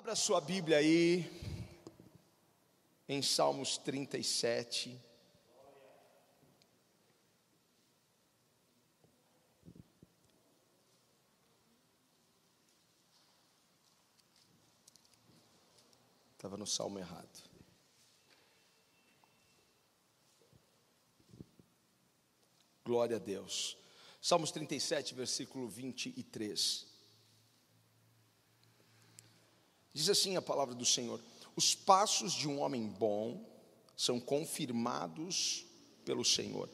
Abra sua Bíblia aí, em Salmos 37. Estava no salmo errado. Glória a Deus. Salmos 37, versículo 23. Diz assim a palavra do Senhor: Os passos de um homem bom são confirmados pelo Senhor,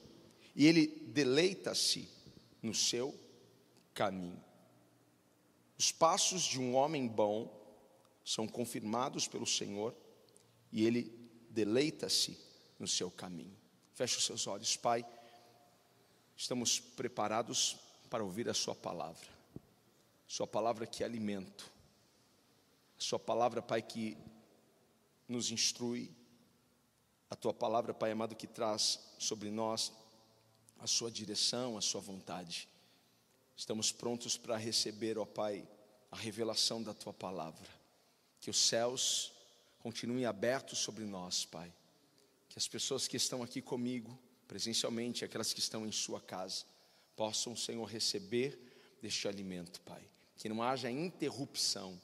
e ele deleita-se no seu caminho. Os passos de um homem bom são confirmados pelo Senhor, e ele deleita-se no seu caminho. Feche os seus olhos, Pai. Estamos preparados para ouvir a Sua palavra, Sua palavra que é alimento a Sua palavra, Pai, que nos instrui, a Tua palavra, Pai amado, que traz sobre nós a Sua direção, a Sua vontade. Estamos prontos para receber, ó Pai, a revelação da Tua palavra. Que os céus continuem abertos sobre nós, Pai. Que as pessoas que estão aqui comigo, presencialmente, aquelas que estão em Sua casa, possam, Senhor, receber deste alimento, Pai. Que não haja interrupção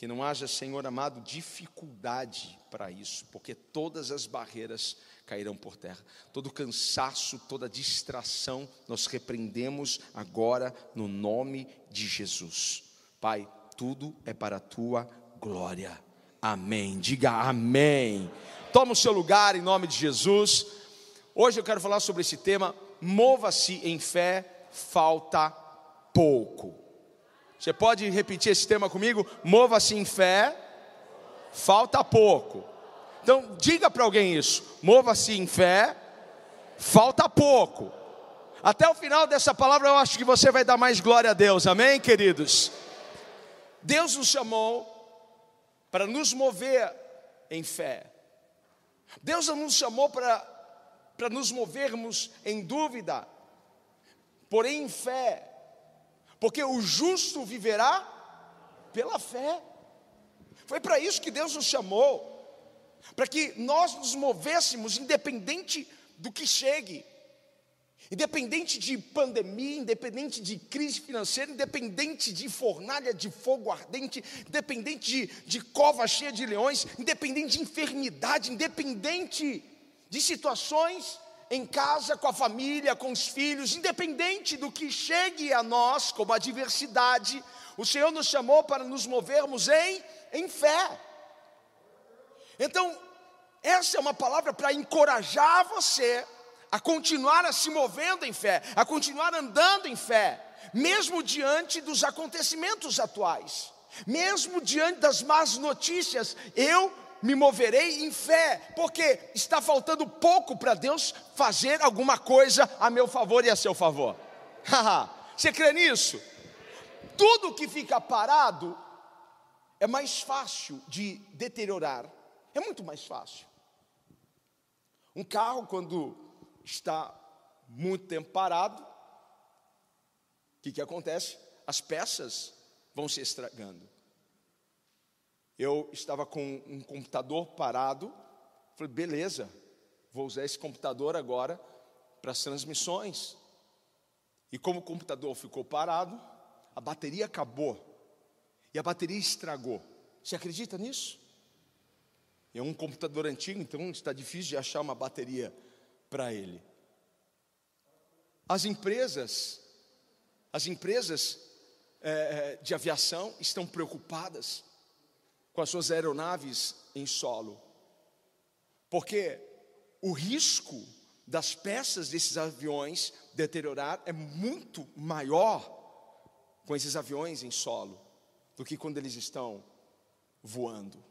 que não haja, Senhor amado, dificuldade para isso, porque todas as barreiras cairão por terra. Todo cansaço, toda distração, nós repreendemos agora no nome de Jesus. Pai, tudo é para a tua glória. Amém. Diga amém. Toma o seu lugar em nome de Jesus. Hoje eu quero falar sobre esse tema. Mova-se em fé, falta pouco. Você pode repetir esse tema comigo? Mova-se em fé, falta pouco. Então, diga para alguém isso: mova-se em fé, falta pouco. Até o final dessa palavra, eu acho que você vai dar mais glória a Deus, amém, queridos? Deus nos chamou para nos mover em fé. Deus não nos chamou para, para nos movermos em dúvida, porém em fé porque o justo viverá pela fé. Foi para isso que Deus nos chamou, para que nós nos movêssemos independente do que chegue, independente de pandemia, independente de crise financeira, independente de fornalha de fogo ardente, independente de, de cova cheia de leões, independente de enfermidade, independente de situações em casa, com a família, com os filhos, independente do que chegue a nós como adversidade, o Senhor nos chamou para nos movermos em, em fé. Então, essa é uma palavra para encorajar você a continuar a se movendo em fé, a continuar andando em fé, mesmo diante dos acontecimentos atuais, mesmo diante das más notícias, eu me moverei em fé, porque está faltando pouco para Deus fazer alguma coisa a meu favor e a seu favor. Você crê nisso? Tudo que fica parado é mais fácil de deteriorar, é muito mais fácil. Um carro, quando está muito tempo parado, o que, que acontece? As peças vão se estragando eu estava com um computador parado. Falei, beleza, vou usar esse computador agora para as transmissões. E como o computador ficou parado, a bateria acabou. E a bateria estragou. Você acredita nisso? É um computador antigo, então está difícil de achar uma bateria para ele. As empresas, as empresas é, de aviação estão preocupadas com as suas aeronaves em solo. Porque o risco das peças desses aviões deteriorar é muito maior com esses aviões em solo do que quando eles estão voando.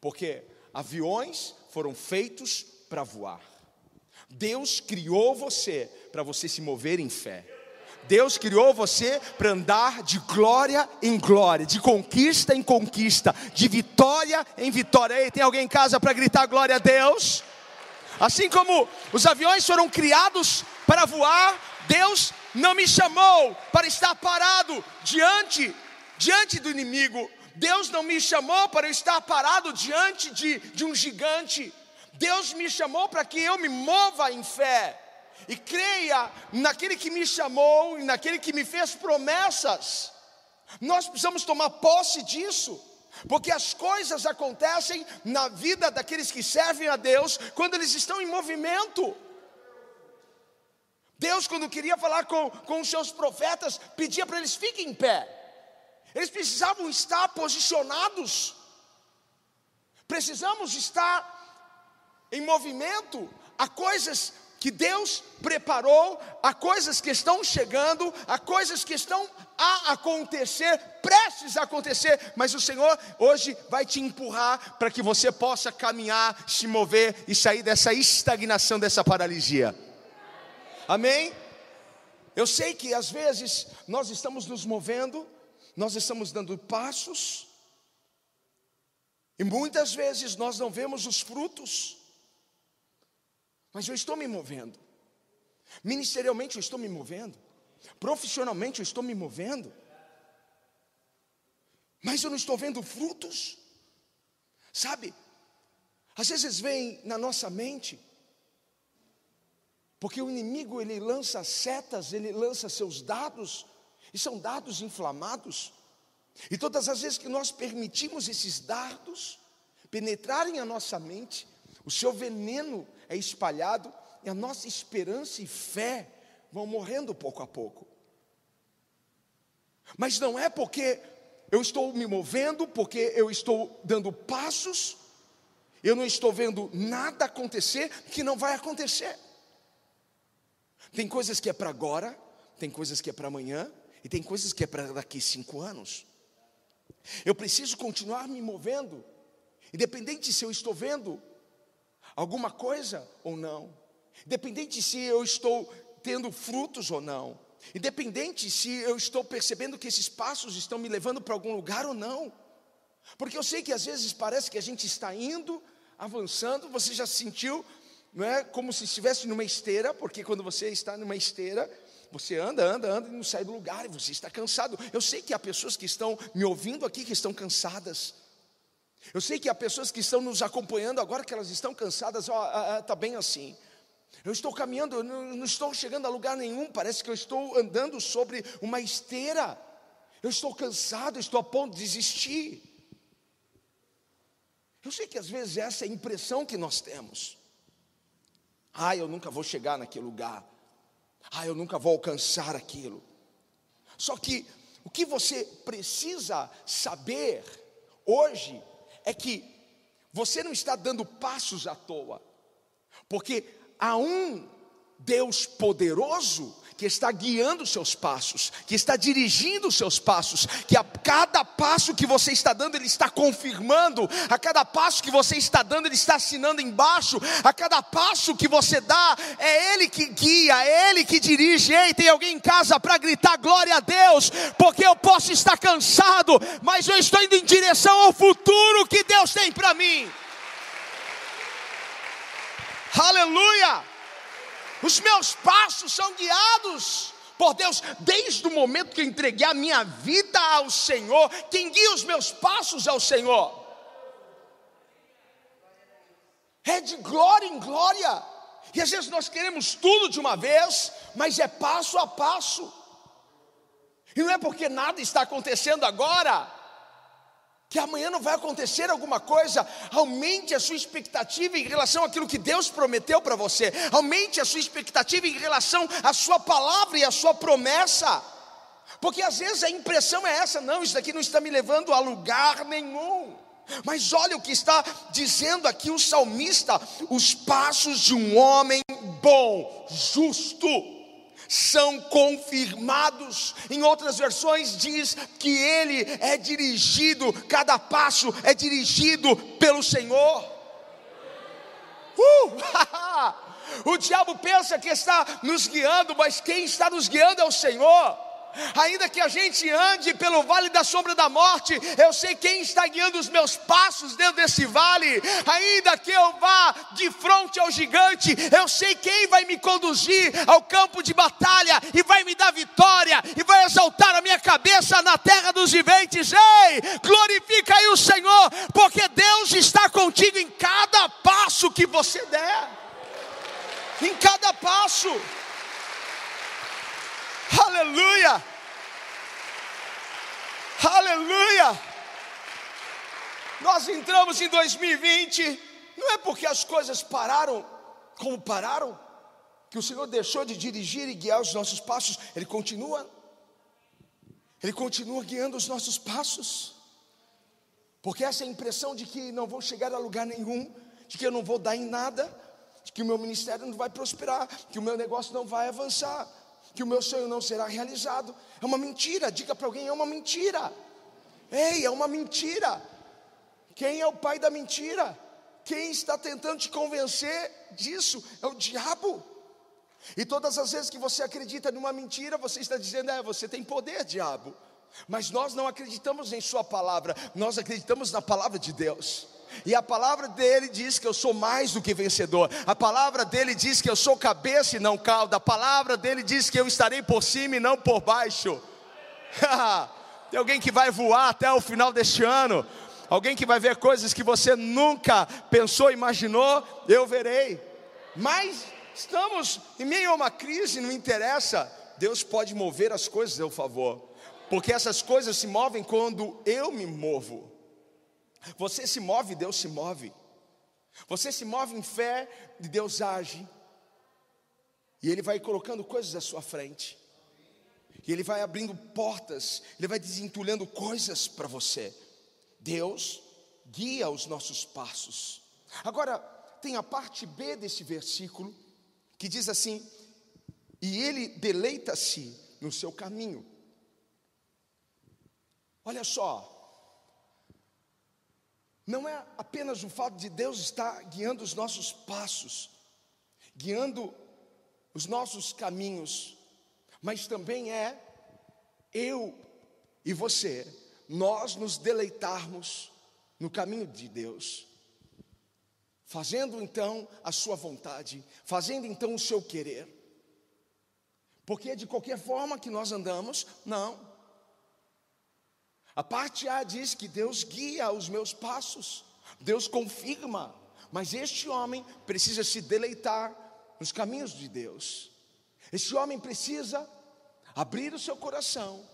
Porque aviões foram feitos para voar. Deus criou você para você se mover em fé. Deus criou você para andar de glória em glória, de conquista em conquista, de vitória em vitória. Ei, tem alguém em casa para gritar glória a Deus? Assim como os aviões foram criados para voar, Deus não me chamou para estar parado diante diante do inimigo. Deus não me chamou para eu estar parado diante de, de um gigante. Deus me chamou para que eu me mova em fé e creia naquele que me chamou e naquele que me fez promessas. Nós precisamos tomar posse disso, porque as coisas acontecem na vida daqueles que servem a Deus quando eles estão em movimento. Deus, quando queria falar com, com os seus profetas, pedia para eles fiquem em pé. Eles precisavam estar posicionados. Precisamos estar em movimento. Há coisas que Deus preparou, há coisas que estão chegando, há coisas que estão a acontecer, prestes a acontecer, mas o Senhor hoje vai te empurrar para que você possa caminhar, se mover e sair dessa estagnação, dessa paralisia. Amém? Eu sei que às vezes nós estamos nos movendo, nós estamos dando passos, e muitas vezes nós não vemos os frutos, mas eu estou me movendo, ministerialmente eu estou me movendo, profissionalmente eu estou me movendo, mas eu não estou vendo frutos, sabe? Às vezes vem na nossa mente, porque o inimigo ele lança setas, ele lança seus dados, e são dados inflamados. E todas as vezes que nós permitimos esses dardos penetrarem a nossa mente, o seu veneno é espalhado e a nossa esperança e fé vão morrendo pouco a pouco. Mas não é porque eu estou me movendo, porque eu estou dando passos, eu não estou vendo nada acontecer que não vai acontecer. Tem coisas que é para agora, tem coisas que é para amanhã, e tem coisas que é para daqui cinco anos. Eu preciso continuar me movendo, independente se eu estou vendo alguma coisa ou não, independente se eu estou tendo frutos ou não, independente se eu estou percebendo que esses passos estão me levando para algum lugar ou não, porque eu sei que às vezes parece que a gente está indo, avançando, você já sentiu não é como se estivesse numa esteira, porque quando você está numa esteira, você anda, anda, anda e não sai do lugar, e você está cansado. Eu sei que há pessoas que estão me ouvindo aqui que estão cansadas. Eu sei que há pessoas que estão nos acompanhando agora que elas estão cansadas, está bem assim. Eu estou caminhando, não, não estou chegando a lugar nenhum, parece que eu estou andando sobre uma esteira. Eu estou cansado, estou a ponto de desistir. Eu sei que às vezes essa é a impressão que nós temos. Ah, eu nunca vou chegar naquele lugar. Ah, eu nunca vou alcançar aquilo. Só que o que você precisa saber hoje é que você não está dando passos à toa, porque há um Deus poderoso que está guiando os seus passos, que está dirigindo os seus passos, que a cada passo que você está dando, Ele está confirmando, a cada passo que você está dando, Ele está assinando embaixo, a cada passo que você dá, é Ele que guia, é Ele que dirige. Ei, tem alguém em casa para gritar glória a Deus, porque eu posso estar cansado, mas eu estou indo em direção ao futuro que Deus tem para mim. Aleluia! Os meus passos são guiados por Deus, desde o momento que eu entreguei a minha vida ao Senhor, quem guia os meus passos é o Senhor. É de glória em glória. E às vezes nós queremos tudo de uma vez, mas é passo a passo. E não é porque nada está acontecendo agora, que amanhã não vai acontecer alguma coisa, aumente a sua expectativa em relação àquilo que Deus prometeu para você, aumente a sua expectativa em relação à sua palavra e à sua promessa, porque às vezes a impressão é essa: não, isso daqui não está me levando a lugar nenhum. Mas olha o que está dizendo aqui o salmista: os passos de um homem bom, justo são confirmados. Em outras versões diz que ele é dirigido, cada passo é dirigido pelo Senhor. Uh! o diabo pensa que está nos guiando, mas quem está nos guiando é o Senhor. Ainda que a gente ande pelo vale da sombra da morte, eu sei quem está guiando os meus passos dentro desse vale. Ainda que eu vá de frente ao gigante, eu sei quem vai me conduzir ao campo de batalha e vai me dar vitória e vai exaltar a minha cabeça na terra dos viventes. Ei, glorifica aí o Senhor, porque Deus está contigo em cada passo que você der. Em cada passo. Aleluia! Aleluia! Nós entramos em 2020, não é porque as coisas pararam como pararam, que o Senhor deixou de dirigir e guiar os nossos passos, Ele continua, Ele continua guiando os nossos passos, porque essa é impressão de que não vou chegar a lugar nenhum, de que eu não vou dar em nada, de que o meu ministério não vai prosperar, que o meu negócio não vai avançar que o meu sonho não será realizado. É uma mentira, diga para alguém: é uma mentira. Ei, é uma mentira. Quem é o pai da mentira? Quem está tentando te convencer disso é o diabo. E todas as vezes que você acredita numa mentira, você está dizendo: é, você tem poder, diabo. Mas nós não acreditamos em Sua palavra, nós acreditamos na palavra de Deus. E a palavra dele diz que eu sou mais do que vencedor. A palavra dele diz que eu sou cabeça e não cauda. A palavra dele diz que eu estarei por cima e não por baixo. Tem alguém que vai voar até o final deste ano. Alguém que vai ver coisas que você nunca pensou, imaginou, eu verei. Mas estamos em meio a uma crise, não interessa. Deus pode mover as coisas a seu favor. Porque essas coisas se movem quando eu me movo. Você se move, Deus se move. Você se move em fé e Deus age. E Ele vai colocando coisas à sua frente. E Ele vai abrindo portas, Ele vai desentulhando coisas para você. Deus guia os nossos passos. Agora, tem a parte B desse versículo, que diz assim: E Ele deleita-se no seu caminho. Olha só, não é apenas o fato de Deus estar guiando os nossos passos, guiando os nossos caminhos, mas também é eu e você, nós nos deleitarmos no caminho de Deus, fazendo então a Sua vontade, fazendo então o seu querer, porque de qualquer forma que nós andamos, não, a parte A diz que Deus guia os meus passos, Deus confirma, mas este homem precisa se deleitar nos caminhos de Deus. Este homem precisa abrir o seu coração.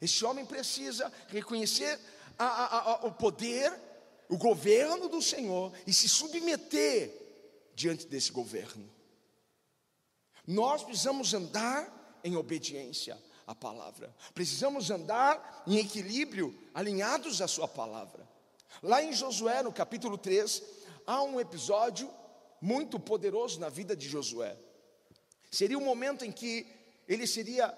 Este homem precisa reconhecer a, a, a, o poder, o governo do Senhor e se submeter diante desse governo. Nós precisamos andar em obediência a palavra. Precisamos andar em equilíbrio, alinhados à sua palavra. Lá em Josué, no capítulo 3, há um episódio muito poderoso na vida de Josué. Seria o um momento em que ele seria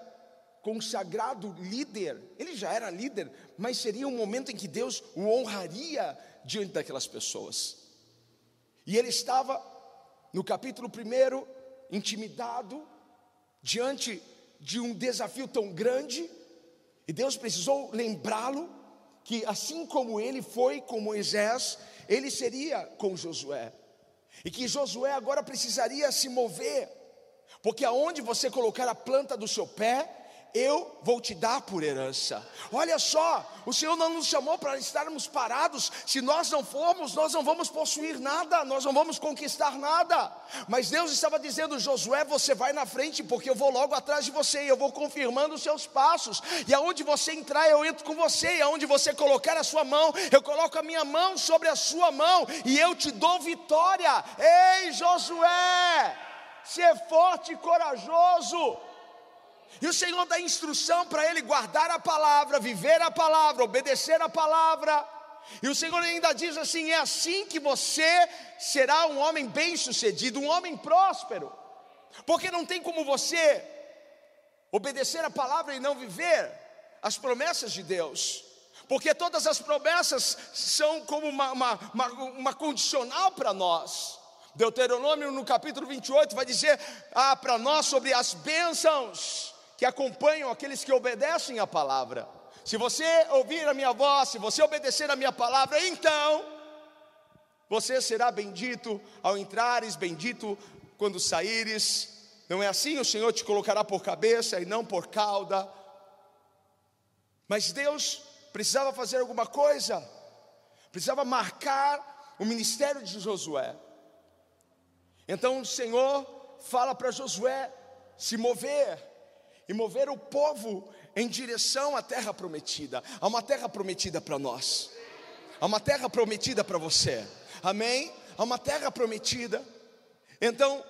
consagrado líder. Ele já era líder, mas seria um momento em que Deus o honraria diante daquelas pessoas. E ele estava no capítulo 1 intimidado diante de um desafio tão grande, e Deus precisou lembrá-lo que assim como ele foi com Moisés, ele seria com Josué. E que Josué agora precisaria se mover, porque aonde você colocar a planta do seu pé, eu vou te dar por herança. Olha só, o Senhor não nos chamou para estarmos parados. Se nós não formos, nós não vamos possuir nada, nós não vamos conquistar nada. Mas Deus estava dizendo: Josué, você vai na frente, porque eu vou logo atrás de você e eu vou confirmando os seus passos. E aonde você entrar, eu entro com você. E aonde você colocar a sua mão, eu coloco a minha mão sobre a sua mão e eu te dou vitória. Ei, Josué, ser forte e corajoso. E o Senhor dá instrução para ele guardar a palavra, viver a palavra, obedecer a palavra. E o Senhor ainda diz assim: é assim que você será um homem bem-sucedido, um homem próspero. Porque não tem como você obedecer a palavra e não viver as promessas de Deus. Porque todas as promessas são como uma, uma, uma, uma condicional para nós. Deuteronômio no capítulo 28 vai dizer ah, para nós sobre as bênçãos que acompanham aqueles que obedecem a palavra. Se você ouvir a minha voz, se você obedecer a minha palavra, então você será bendito ao entrares, bendito quando saíres. Não é assim? O Senhor te colocará por cabeça e não por cauda. Mas Deus precisava fazer alguma coisa, precisava marcar o ministério de Josué. Então o Senhor fala para Josué se mover e mover o povo em direção à terra prometida. Há uma terra prometida para nós. Há uma terra prometida para você. Amém? Há uma terra prometida. Então,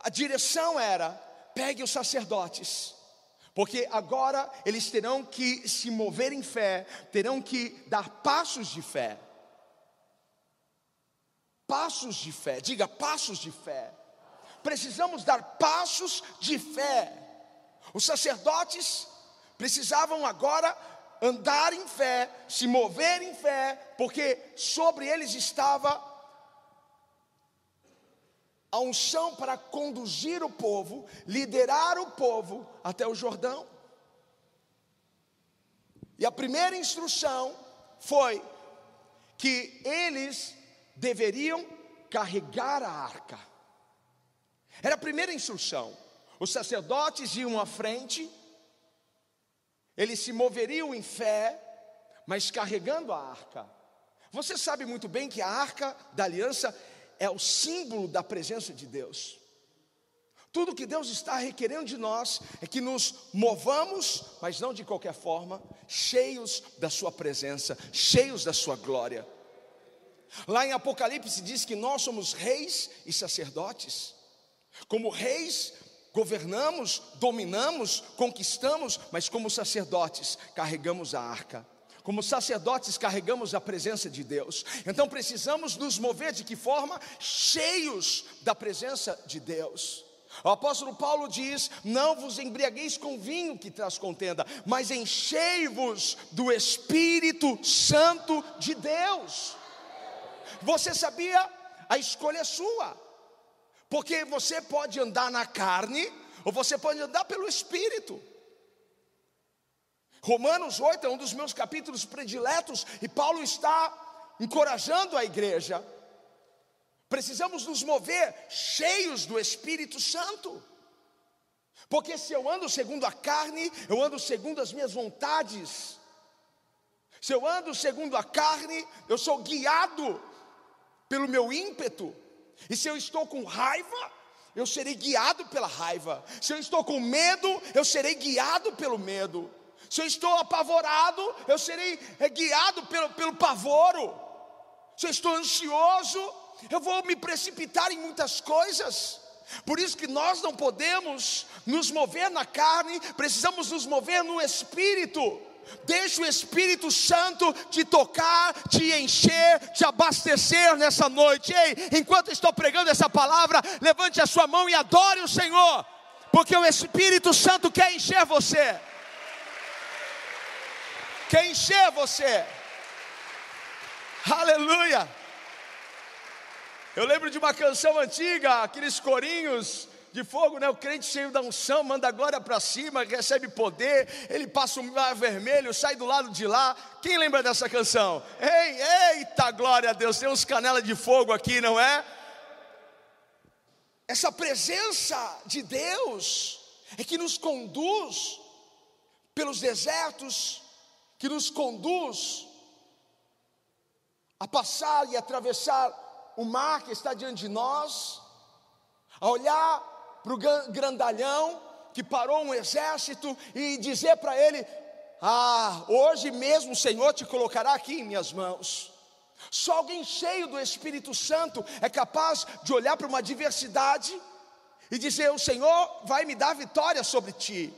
a direção era: pegue os sacerdotes. Porque agora eles terão que se mover em fé, terão que dar passos de fé. Passos de fé, diga passos de fé. Precisamos dar passos de fé. Os sacerdotes precisavam agora andar em fé, se mover em fé, porque sobre eles estava a unção para conduzir o povo, liderar o povo até o Jordão. E a primeira instrução foi que eles deveriam carregar a arca. Era a primeira instrução. Os sacerdotes iam à frente, eles se moveriam em fé, mas carregando a arca. Você sabe muito bem que a arca da aliança é o símbolo da presença de Deus. Tudo que Deus está requerendo de nós é que nos movamos, mas não de qualquer forma, cheios da Sua presença, cheios da Sua glória. Lá em Apocalipse diz que nós somos reis e sacerdotes. Como reis, governamos, dominamos, conquistamos, mas como sacerdotes, carregamos a arca. Como sacerdotes carregamos a presença de Deus. Então precisamos nos mover de que forma? Cheios da presença de Deus. O apóstolo Paulo diz: Não vos embriagueis com vinho que traz contenda, mas enchei-vos do Espírito Santo de Deus. Você sabia? A escolha é sua, porque você pode andar na carne, ou você pode andar pelo Espírito. Romanos 8 é um dos meus capítulos prediletos e Paulo está encorajando a igreja. Precisamos nos mover cheios do Espírito Santo. Porque se eu ando segundo a carne, eu ando segundo as minhas vontades. Se eu ando segundo a carne, eu sou guiado pelo meu ímpeto. E se eu estou com raiva, eu serei guiado pela raiva. Se eu estou com medo, eu serei guiado pelo medo. Se eu estou apavorado, eu serei é, guiado pelo, pelo pavoro. Se eu estou ansioso, eu vou me precipitar em muitas coisas. Por isso que nós não podemos nos mover na carne, precisamos nos mover no espírito. Deixa o Espírito Santo te tocar, te encher, te abastecer nessa noite. Ei, enquanto estou pregando essa palavra, levante a sua mão e adore o Senhor, porque o Espírito Santo quer encher você quer encher você. Aleluia. Eu lembro de uma canção antiga, aqueles corinhos de fogo, né? O crente cheio da unção, manda glória para cima, recebe poder, ele passa o mar vermelho, sai do lado de lá. Quem lembra dessa canção? Ei, eita glória a Deus, tem uns canelas de fogo aqui, não é? Essa presença de Deus é que nos conduz pelos desertos, que nos conduz a passar e atravessar o mar que está diante de nós, a olhar para o grandalhão que parou um exército e dizer para ele: Ah, hoje mesmo o Senhor te colocará aqui em minhas mãos. Só alguém cheio do Espírito Santo é capaz de olhar para uma adversidade e dizer: O Senhor vai me dar vitória sobre ti.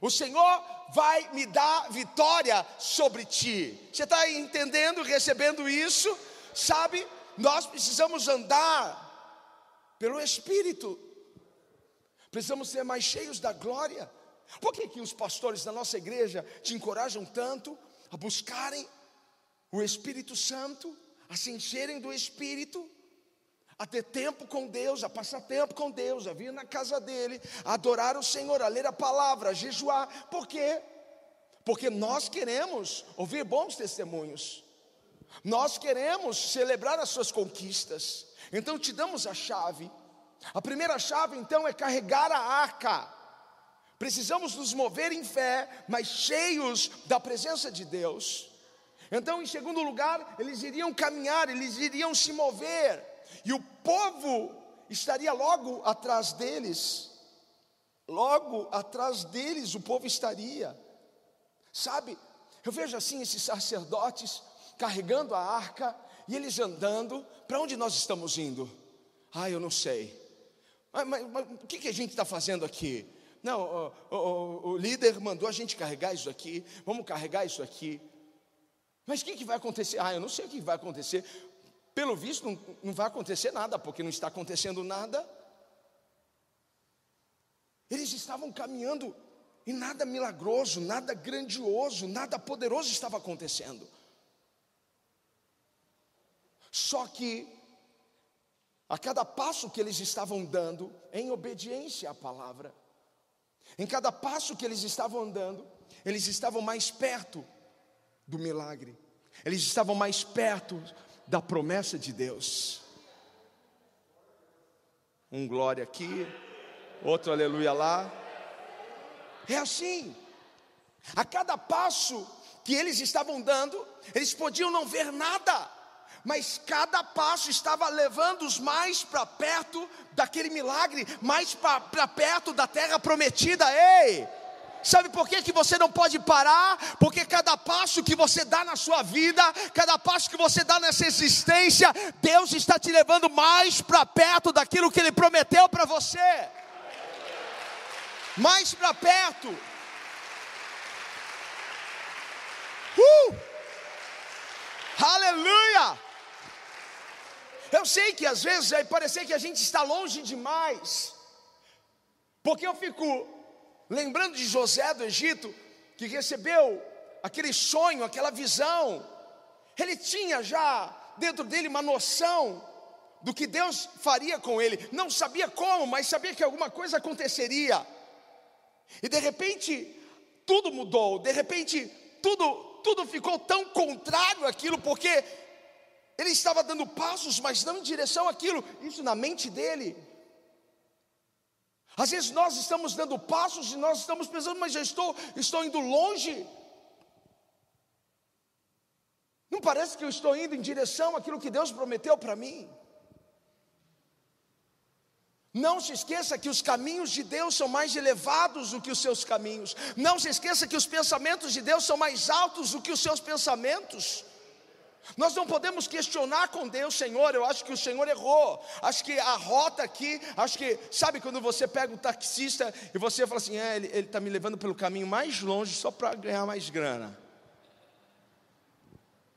O Senhor vai me dar vitória sobre ti. Você está entendendo, recebendo isso? Sabe, nós precisamos andar pelo Espírito, precisamos ser mais cheios da glória. Por que, que os pastores da nossa igreja te encorajam tanto a buscarem o Espírito Santo, a se encherem do Espírito? a ter tempo com Deus, a passar tempo com Deus, a vir na casa dele, a adorar o Senhor, a ler a palavra, a jejuar. Por quê? Porque nós queremos ouvir bons testemunhos. Nós queremos celebrar as suas conquistas. Então te damos a chave. A primeira chave então é carregar a arca. Precisamos nos mover em fé, mas cheios da presença de Deus. Então, em segundo lugar, eles iriam caminhar, eles iriam se mover e o povo estaria logo atrás deles. Logo atrás deles o povo estaria. Sabe, eu vejo assim esses sacerdotes carregando a arca e eles andando. Para onde nós estamos indo? Ah, eu não sei. Mas, mas, mas o que, que a gente está fazendo aqui? Não, o, o, o, líder mandou a gente carregar isso aqui. Vamos carregar isso aqui. Mas o que, que vai acontecer? Ah, eu não sei o que vai acontecer. Pelo visto, não, não vai acontecer nada, porque não está acontecendo nada. Eles estavam caminhando e nada milagroso, nada grandioso, nada poderoso estava acontecendo. Só que, a cada passo que eles estavam dando, em obediência à palavra, em cada passo que eles estavam andando, eles estavam mais perto do milagre, eles estavam mais perto da promessa de Deus. Um glória aqui, outro aleluia lá. É assim. A cada passo que eles estavam dando, eles podiam não ver nada, mas cada passo estava levando-os mais para perto daquele milagre, mais para perto da terra prometida. Ei! Sabe por que, que você não pode parar? Porque cada passo que você dá na sua vida, cada passo que você dá nessa existência, Deus está te levando mais para perto daquilo que Ele prometeu para você. Mais para perto. Uh! Aleluia! Eu sei que às vezes vai parecer que a gente está longe demais, porque eu fico lembrando de José do Egito, que recebeu aquele sonho, aquela visão, ele tinha já dentro dele uma noção do que Deus faria com ele, não sabia como, mas sabia que alguma coisa aconteceria, e de repente tudo mudou, de repente tudo, tudo ficou tão contrário àquilo, porque ele estava dando passos, mas não em direção àquilo, isso na mente dele. Às vezes nós estamos dando passos e nós estamos pensando, mas já estou, estou indo longe. Não parece que eu estou indo em direção àquilo que Deus prometeu para mim. Não se esqueça que os caminhos de Deus são mais elevados do que os seus caminhos. Não se esqueça que os pensamentos de Deus são mais altos do que os seus pensamentos. Nós não podemos questionar com Deus, Senhor, eu acho que o Senhor errou. Acho que a rota aqui, acho que, sabe quando você pega um taxista e você fala assim, é, ele está me levando pelo caminho mais longe só para ganhar mais grana.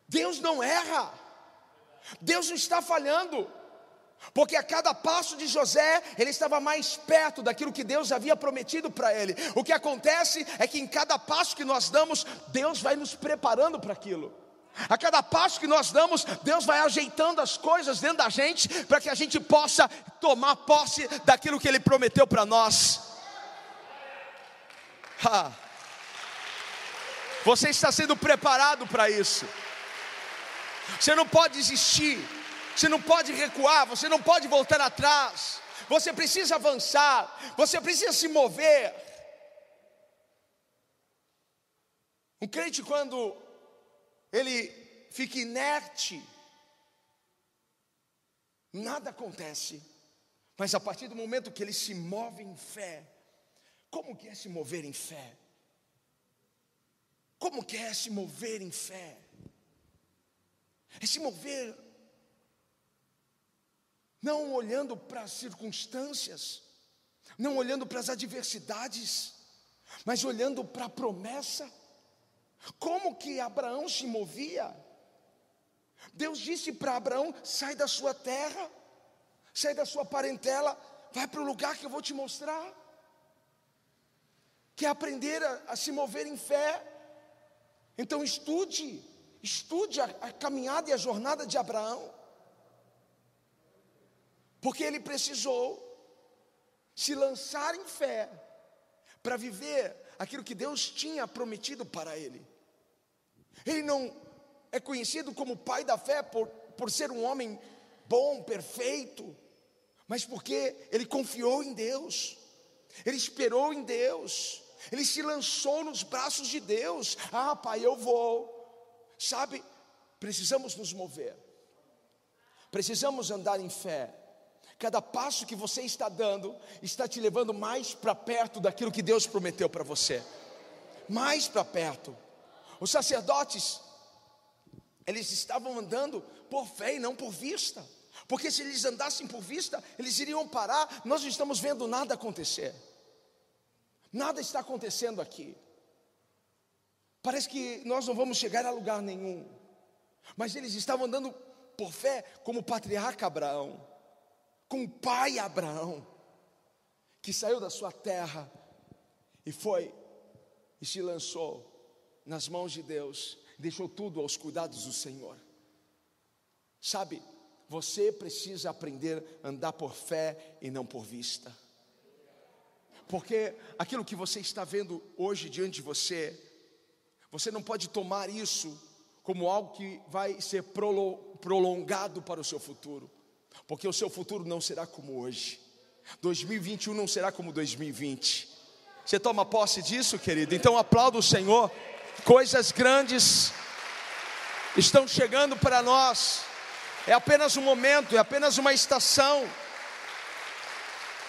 Deus não erra, Deus não está falhando, porque a cada passo de José, ele estava mais perto daquilo que Deus havia prometido para ele. O que acontece é que em cada passo que nós damos, Deus vai nos preparando para aquilo. A cada passo que nós damos, Deus vai ajeitando as coisas dentro da gente para que a gente possa tomar posse daquilo que Ele prometeu para nós. Ha. Você está sendo preparado para isso. Você não pode desistir, você não pode recuar, você não pode voltar atrás. Você precisa avançar, você precisa se mover. Um crente, quando ele fica inerte, nada acontece, mas a partir do momento que ele se move em fé, como que é se mover em fé? Como que é se mover em fé? É se mover não olhando para as circunstâncias, não olhando para as adversidades, mas olhando para a promessa como que Abraão se movia? Deus disse para Abraão: sai da sua terra, sai da sua parentela, vai para o lugar que eu vou te mostrar. Quer aprender a, a se mover em fé? Então estude, estude a, a caminhada e a jornada de Abraão. Porque ele precisou se lançar em fé para viver aquilo que Deus tinha prometido para ele. Ele não é conhecido como pai da fé por, por ser um homem bom, perfeito, mas porque ele confiou em Deus, ele esperou em Deus, ele se lançou nos braços de Deus. Ah, pai, eu vou. Sabe, precisamos nos mover, precisamos andar em fé. Cada passo que você está dando está te levando mais para perto daquilo que Deus prometeu para você. Mais para perto. Os sacerdotes, eles estavam andando por fé e não por vista. Porque se eles andassem por vista, eles iriam parar. Nós não estamos vendo nada acontecer. Nada está acontecendo aqui. Parece que nós não vamos chegar a lugar nenhum. Mas eles estavam andando por fé, como o patriarca Abraão com o pai Abraão, que saiu da sua terra e foi e se lançou nas mãos de Deus, deixou tudo aos cuidados do Senhor. Sabe, você precisa aprender a andar por fé e não por vista. Porque aquilo que você está vendo hoje diante de você, você não pode tomar isso como algo que vai ser prolongado para o seu futuro porque o seu futuro não será como hoje. 2021 não será como 2020. Você toma posse disso, querido? Então aplauda o Senhor. Coisas grandes estão chegando para nós. É apenas um momento, é apenas uma estação.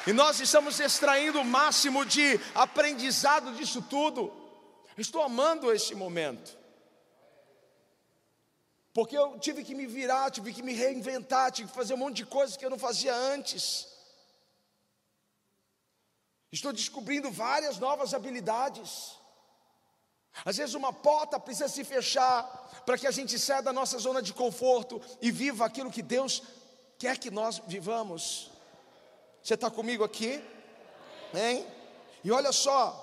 E nós estamos extraindo o máximo de aprendizado disso tudo. Estou amando esse momento. Porque eu tive que me virar, tive que me reinventar, tive que fazer um monte de coisas que eu não fazia antes. Estou descobrindo várias novas habilidades. Às vezes uma porta precisa se fechar para que a gente saia da nossa zona de conforto e viva aquilo que Deus quer que nós vivamos. Você está comigo aqui? Hein? E olha só,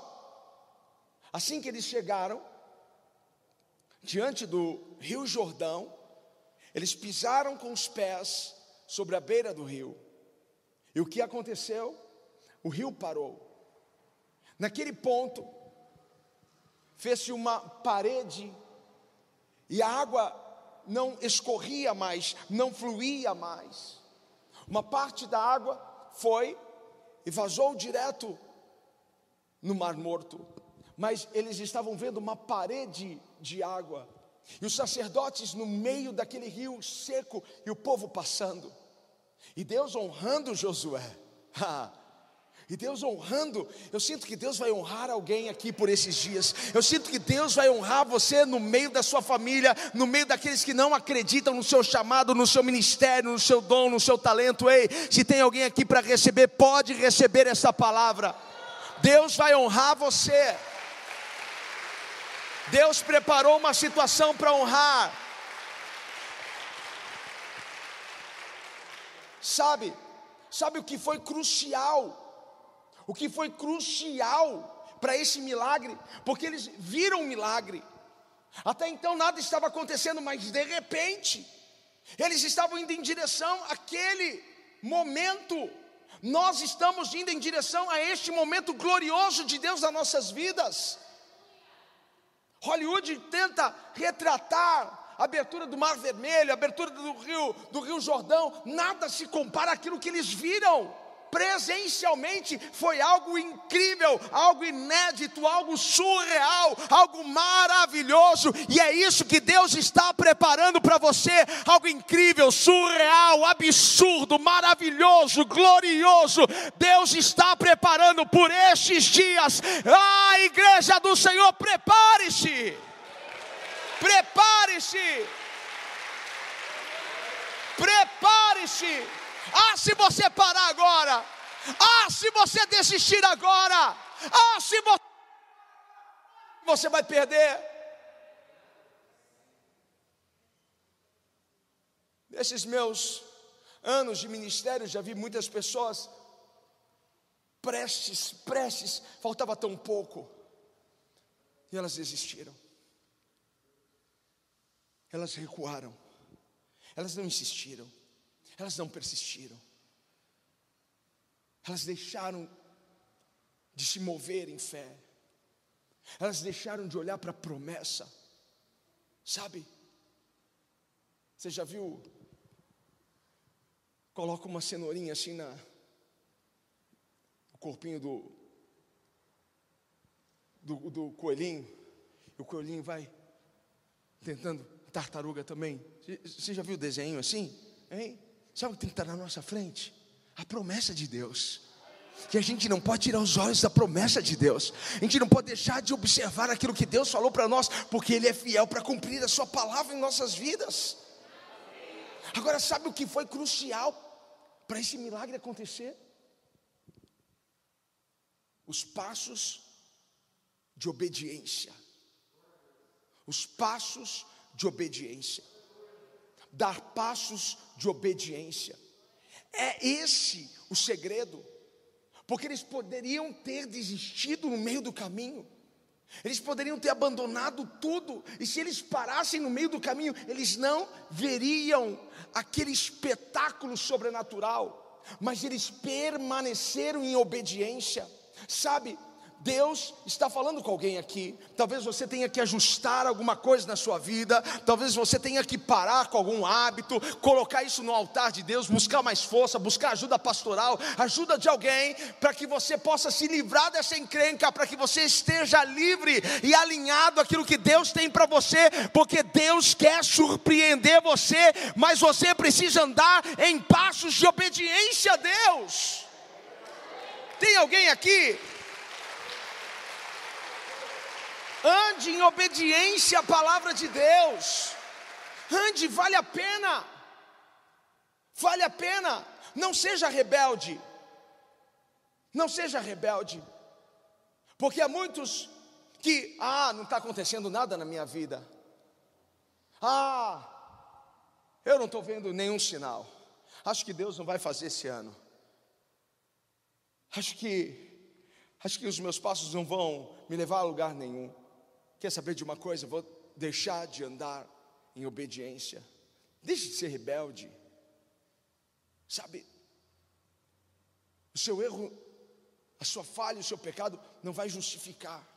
assim que eles chegaram, diante do Rio Jordão, eles pisaram com os pés sobre a beira do rio. E o que aconteceu? O rio parou. Naquele ponto, fez-se uma parede e a água não escorria mais, não fluía mais. Uma parte da água foi e vazou direto no Mar Morto, mas eles estavam vendo uma parede de água. E os sacerdotes no meio daquele rio seco e o povo passando. E Deus honrando Josué. E Deus honrando, eu sinto que Deus vai honrar alguém aqui por esses dias. Eu sinto que Deus vai honrar você no meio da sua família, no meio daqueles que não acreditam no seu chamado, no seu ministério, no seu dom, no seu talento. Ei, se tem alguém aqui para receber, pode receber essa palavra. Deus vai honrar você. Deus preparou uma situação para honrar. Sabe, sabe o que foi crucial? O que foi crucial para esse milagre? Porque eles viram o milagre. Até então nada estava acontecendo, mas de repente, eles estavam indo em direção àquele momento. Nós estamos indo em direção a este momento glorioso de Deus nas nossas vidas. Hollywood tenta retratar a abertura do Mar Vermelho, a abertura do Rio, do Rio Jordão, nada se compara àquilo que eles viram presencialmente foi algo incrível, algo inédito, algo surreal, algo maravilhoso, e é isso que Deus está preparando para você: algo incrível, surreal, absurdo, maravilhoso, glorioso. Deus está preparando por estes dias. Ah, igreja do Senhor, prepare-se. Prepare-se. Prepare-se ah, se você parar agora. Ah, se você desistir agora. Ah, se você. Você vai perder. Nesses meus anos de ministério, já vi muitas pessoas prestes, prestes, faltava tão pouco, e elas desistiram, elas recuaram, elas não insistiram, elas não persistiram. elas deixaram de se mover em fé, elas deixaram de olhar para a promessa, sabe? Você já viu? Coloca uma cenourinha assim na o corpinho do, do, do coelhinho, e o coelhinho vai tentando, tartaruga também. Você já viu o desenho assim? Hein? Sabe o que tem que estar na nossa frente? A promessa de Deus. Que a gente não pode tirar os olhos da promessa de Deus. A gente não pode deixar de observar aquilo que Deus falou para nós, porque Ele é fiel para cumprir a Sua palavra em nossas vidas. Agora, sabe o que foi crucial para esse milagre acontecer? Os passos de obediência. Os passos de obediência. Dar passos de obediência. É esse o segredo. Porque eles poderiam ter desistido no meio do caminho. Eles poderiam ter abandonado tudo, e se eles parassem no meio do caminho, eles não veriam aquele espetáculo sobrenatural, mas eles permaneceram em obediência. Sabe, Deus está falando com alguém aqui. Talvez você tenha que ajustar alguma coisa na sua vida, talvez você tenha que parar com algum hábito, colocar isso no altar de Deus, buscar mais força, buscar ajuda pastoral, ajuda de alguém, para que você possa se livrar dessa encrenca, para que você esteja livre e alinhado aquilo que Deus tem para você, porque Deus quer surpreender você, mas você precisa andar em passos de obediência a Deus. Tem alguém aqui Ande em obediência à palavra de Deus. Ande, vale a pena. Vale a pena. Não seja rebelde. Não seja rebelde. Porque há muitos que, ah, não está acontecendo nada na minha vida. Ah, eu não estou vendo nenhum sinal. Acho que Deus não vai fazer esse ano. Acho que, acho que os meus passos não vão me levar a lugar nenhum. Quer saber de uma coisa? Vou deixar de andar em obediência. Deixe de ser rebelde. Sabe? O seu erro, a sua falha, o seu pecado não vai justificar.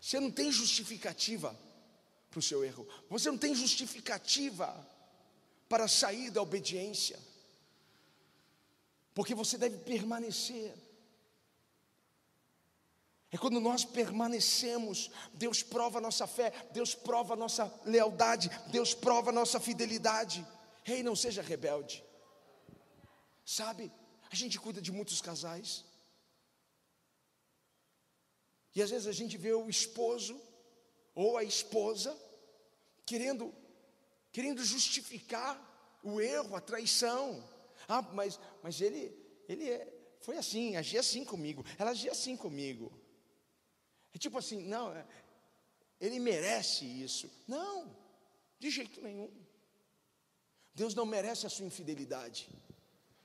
Você não tem justificativa para o seu erro. Você não tem justificativa para sair da obediência. Porque você deve permanecer. É quando nós permanecemos, Deus prova a nossa fé, Deus prova a nossa lealdade, Deus prova a nossa fidelidade. Rei, não seja rebelde. Sabe, a gente cuida de muitos casais. E às vezes a gente vê o esposo ou a esposa querendo querendo justificar o erro, a traição. Ah, mas mas ele ele é, foi assim, agia assim comigo. Ela agia assim comigo. É tipo assim, não, é, ele merece isso. Não, de jeito nenhum. Deus não merece a sua infidelidade.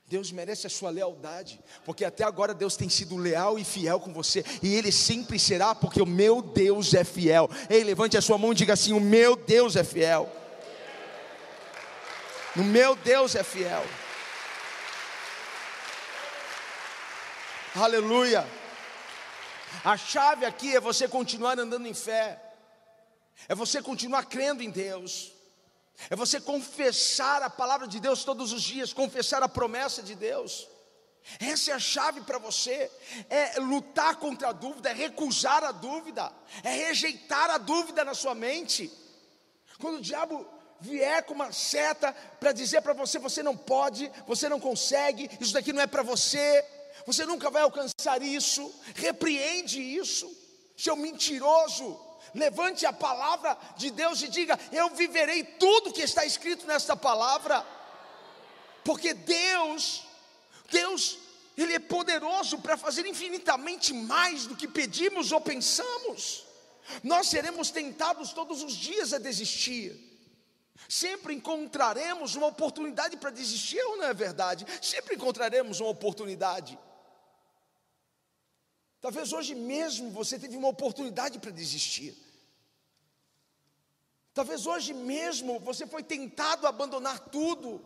Deus merece a sua lealdade, porque até agora Deus tem sido leal e fiel com você, e Ele sempre será, porque o meu Deus é fiel. Ei, levante a sua mão e diga assim: O meu Deus é fiel. O meu Deus é fiel. Aleluia. A chave aqui é você continuar andando em fé, é você continuar crendo em Deus, é você confessar a palavra de Deus todos os dias, confessar a promessa de Deus. Essa é a chave para você, é lutar contra a dúvida, é recusar a dúvida, é rejeitar a dúvida na sua mente. Quando o diabo vier com uma seta para dizer para você: você não pode, você não consegue, isso daqui não é para você, você nunca vai alcançar isso. Repreende isso, seu mentiroso. Levante a palavra de Deus e diga: Eu viverei tudo que está escrito nesta palavra. Porque Deus, Deus, Ele é poderoso para fazer infinitamente mais do que pedimos ou pensamos. Nós seremos tentados todos os dias a desistir. Sempre encontraremos uma oportunidade para desistir, ou não é verdade? Sempre encontraremos uma oportunidade. Talvez hoje mesmo você teve uma oportunidade para desistir. Talvez hoje mesmo você foi tentado a abandonar tudo.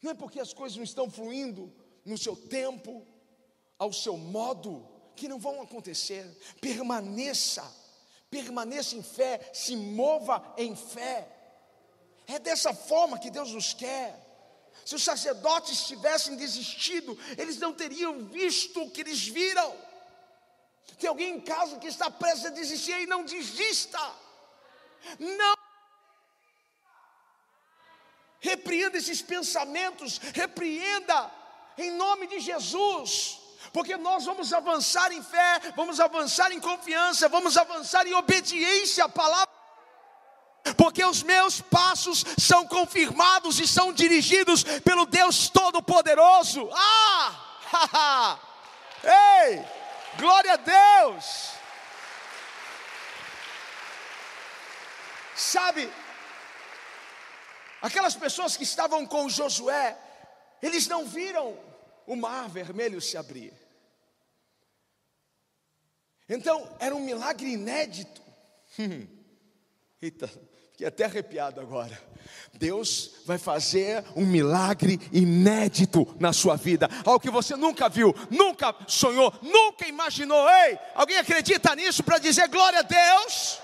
Não é porque as coisas não estão fluindo no seu tempo, ao seu modo, que não vão acontecer. Permaneça, permaneça em fé, se mova em fé. É dessa forma que Deus nos quer. Se os sacerdotes tivessem desistido, eles não teriam visto o que eles viram. Tem alguém em casa que está prestes a desistir e não desista. Não. Repreenda esses pensamentos, repreenda em nome de Jesus. Porque nós vamos avançar em fé, vamos avançar em confiança, vamos avançar em obediência à palavra porque os meus passos são confirmados e são dirigidos pelo Deus Todo-Poderoso. Ah! Ei! Glória a Deus! Sabe, aquelas pessoas que estavam com Josué, eles não viram o mar vermelho se abrir. Então, era um milagre inédito. Eita, Fiquei até arrepiado agora. Deus vai fazer um milagre inédito na sua vida, algo que você nunca viu, nunca sonhou, nunca imaginou. Ei, alguém acredita nisso para dizer glória a Deus?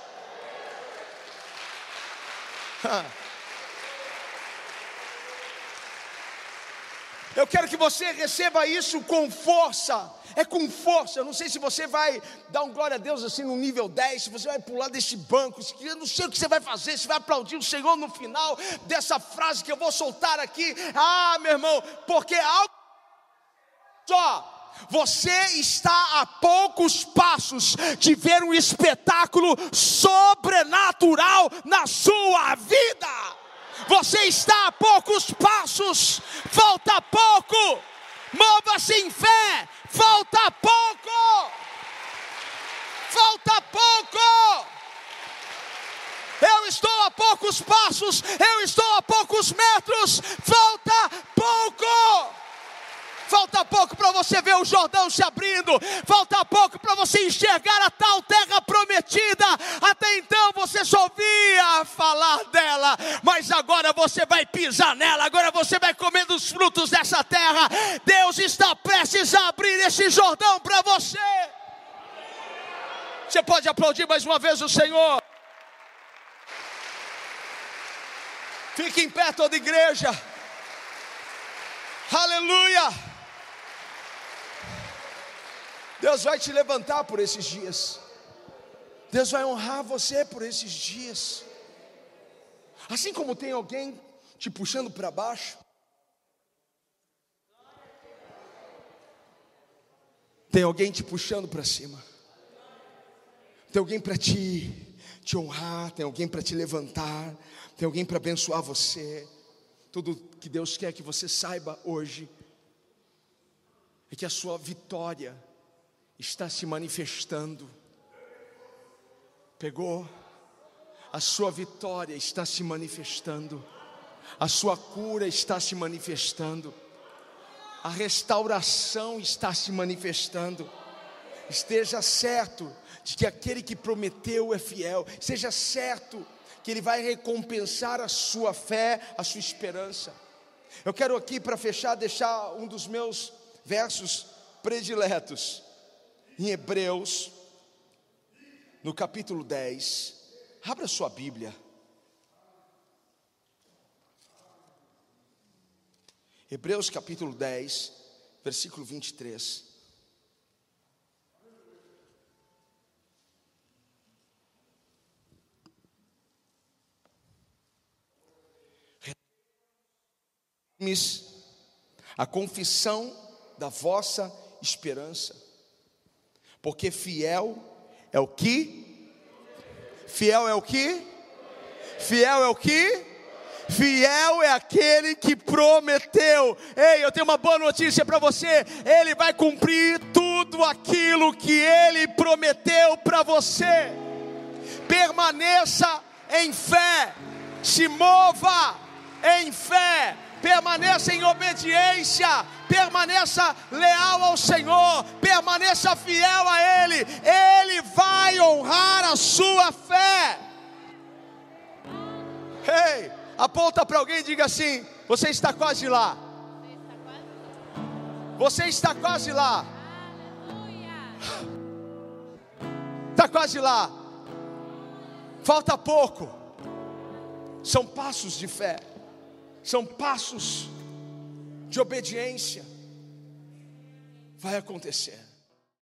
Eu quero que você receba isso com força é com força. Eu não sei se você vai dar um glória a Deus assim no nível 10, se você vai pular desse banco, eu não sei o que você vai fazer, se vai aplaudir o Senhor no final dessa frase que eu vou soltar aqui. Ah, meu irmão, porque algo só. Você está a poucos passos de ver um espetáculo sobrenatural na sua vida. Você está a poucos passos, falta pouco. Mova-se em fé, Falta pouco! Falta pouco! Eu estou a poucos passos, eu estou a poucos metros, falta pouco! Falta pouco para você ver o Jordão se abrindo, falta pouco para você enxergar a tal terra prometida. Até então você só ouvia falar dela, mas agora você vai pisar nela, agora você vai comer dos frutos dessa terra. Deus está prestes a abrir esse Jordão para você. Você pode aplaudir mais uma vez o Senhor. Fique em pé toda igreja. Aleluia. Deus vai te levantar por esses dias. Deus vai honrar você por esses dias. Assim como tem alguém te puxando para baixo, tem alguém te puxando para cima. Tem alguém para te te honrar, tem alguém para te levantar, tem alguém para abençoar você. Tudo que Deus quer que você saiba hoje é que a sua vitória está se manifestando. Pegou? A sua vitória está se manifestando. A sua cura está se manifestando. A restauração está se manifestando. Esteja certo de que aquele que prometeu é fiel. Seja certo que ele vai recompensar a sua fé, a sua esperança. Eu quero aqui para fechar deixar um dos meus versos prediletos em Hebreus, no capítulo 10. Abra sua Bíblia. Hebreus capítulo 10, versículo 23. A confissão da vossa esperança porque fiel é o que? Fiel é o que? Fiel é o que? Fiel é aquele que prometeu. Ei, eu tenho uma boa notícia para você. Ele vai cumprir tudo aquilo que ele prometeu para você. Permaneça em fé. Se mova em fé permaneça em obediência, permaneça leal ao Senhor, permaneça fiel a Ele, Ele vai honrar a sua fé. Ei, hey, aponta para alguém e diga assim: você está quase lá. Você está quase lá. Está quase lá. Falta pouco. São passos de fé. São passos de obediência. Vai acontecer.